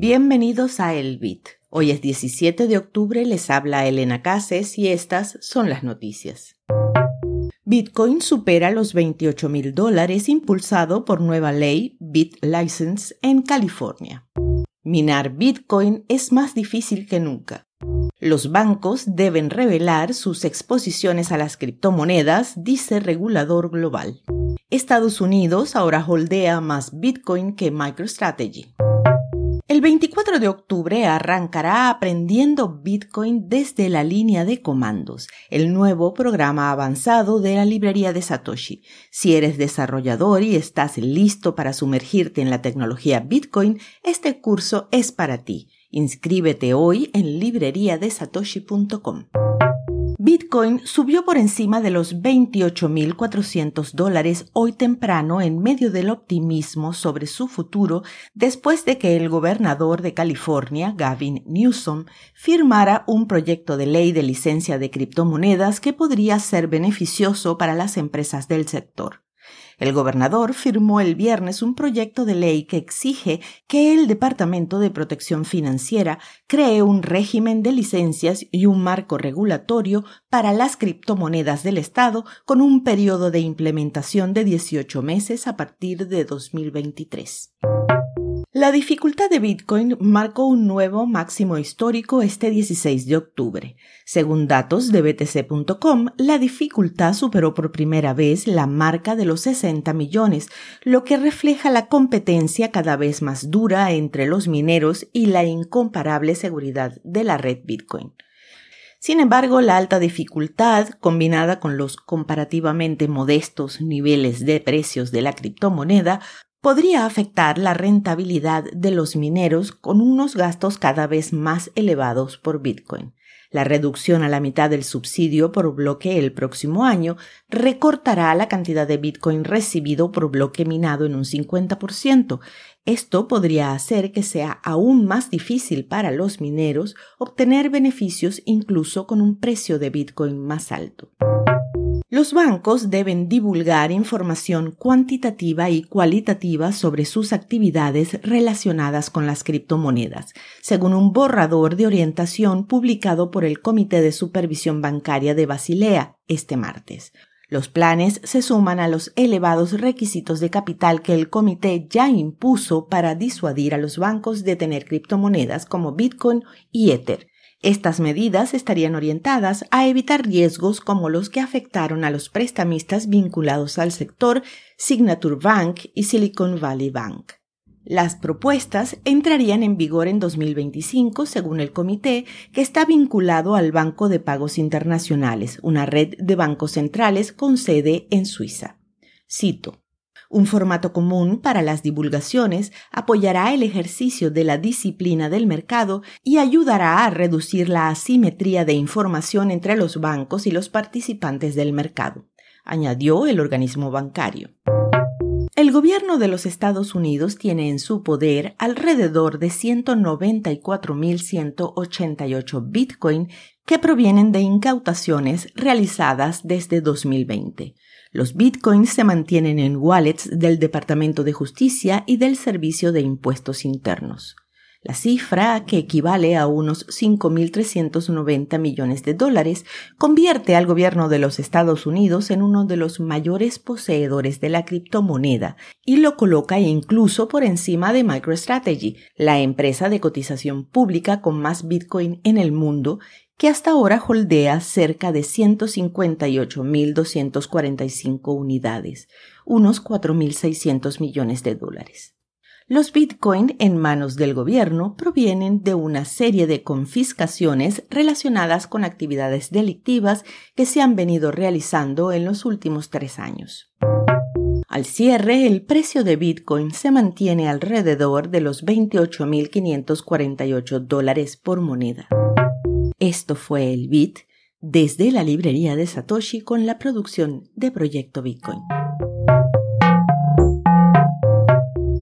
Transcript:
Bienvenidos a El Bit. Hoy es 17 de octubre, les habla Elena Cases y estas son las noticias. Bitcoin supera los 28 mil dólares impulsado por nueva ley BitLicense en California. Minar Bitcoin es más difícil que nunca. Los bancos deben revelar sus exposiciones a las criptomonedas, dice regulador global. Estados Unidos ahora holdea más Bitcoin que MicroStrategy. El 24 de octubre arrancará Aprendiendo Bitcoin desde la línea de comandos, el nuevo programa avanzado de la librería de Satoshi. Si eres desarrollador y estás listo para sumergirte en la tecnología Bitcoin, este curso es para ti. Inscríbete hoy en libreriadesatoshi.com. Bitcoin subió por encima de los 28.400 dólares hoy temprano en medio del optimismo sobre su futuro después de que el gobernador de California, Gavin Newsom, firmara un proyecto de ley de licencia de criptomonedas que podría ser beneficioso para las empresas del sector. El gobernador firmó el viernes un proyecto de ley que exige que el Departamento de Protección Financiera cree un régimen de licencias y un marco regulatorio para las criptomonedas del Estado con un periodo de implementación de 18 meses a partir de 2023. La dificultad de Bitcoin marcó un nuevo máximo histórico este 16 de octubre. Según datos de BTC.com, la dificultad superó por primera vez la marca de los 60 millones, lo que refleja la competencia cada vez más dura entre los mineros y la incomparable seguridad de la red Bitcoin. Sin embargo, la alta dificultad, combinada con los comparativamente modestos niveles de precios de la criptomoneda, podría afectar la rentabilidad de los mineros con unos gastos cada vez más elevados por Bitcoin. La reducción a la mitad del subsidio por bloque el próximo año recortará la cantidad de Bitcoin recibido por bloque minado en un 50%. Esto podría hacer que sea aún más difícil para los mineros obtener beneficios incluso con un precio de Bitcoin más alto. Los bancos deben divulgar información cuantitativa y cualitativa sobre sus actividades relacionadas con las criptomonedas, según un borrador de orientación publicado por el Comité de Supervisión Bancaria de Basilea este martes. Los planes se suman a los elevados requisitos de capital que el comité ya impuso para disuadir a los bancos de tener criptomonedas como Bitcoin y Ether, estas medidas estarían orientadas a evitar riesgos como los que afectaron a los prestamistas vinculados al sector Signature Bank y Silicon Valley Bank. Las propuestas entrarían en vigor en 2025, según el comité, que está vinculado al Banco de Pagos Internacionales, una red de bancos centrales con sede en Suiza. Cito. Un formato común para las divulgaciones apoyará el ejercicio de la disciplina del mercado y ayudará a reducir la asimetría de información entre los bancos y los participantes del mercado, añadió el organismo bancario. El gobierno de los Estados Unidos tiene en su poder alrededor de 194.188 Bitcoin que provienen de incautaciones realizadas desde 2020. Los bitcoins se mantienen en wallets del Departamento de Justicia y del Servicio de Impuestos Internos. La cifra, que equivale a unos 5.390 millones de dólares, convierte al gobierno de los Estados Unidos en uno de los mayores poseedores de la criptomoneda y lo coloca incluso por encima de MicroStrategy, la empresa de cotización pública con más Bitcoin en el mundo que hasta ahora holdea cerca de 158.245 unidades, unos 4.600 millones de dólares. Los Bitcoin en manos del gobierno provienen de una serie de confiscaciones relacionadas con actividades delictivas que se han venido realizando en los últimos tres años. Al cierre, el precio de Bitcoin se mantiene alrededor de los 28.548 dólares por moneda. Esto fue el Bit desde la librería de Satoshi con la producción de Proyecto Bitcoin.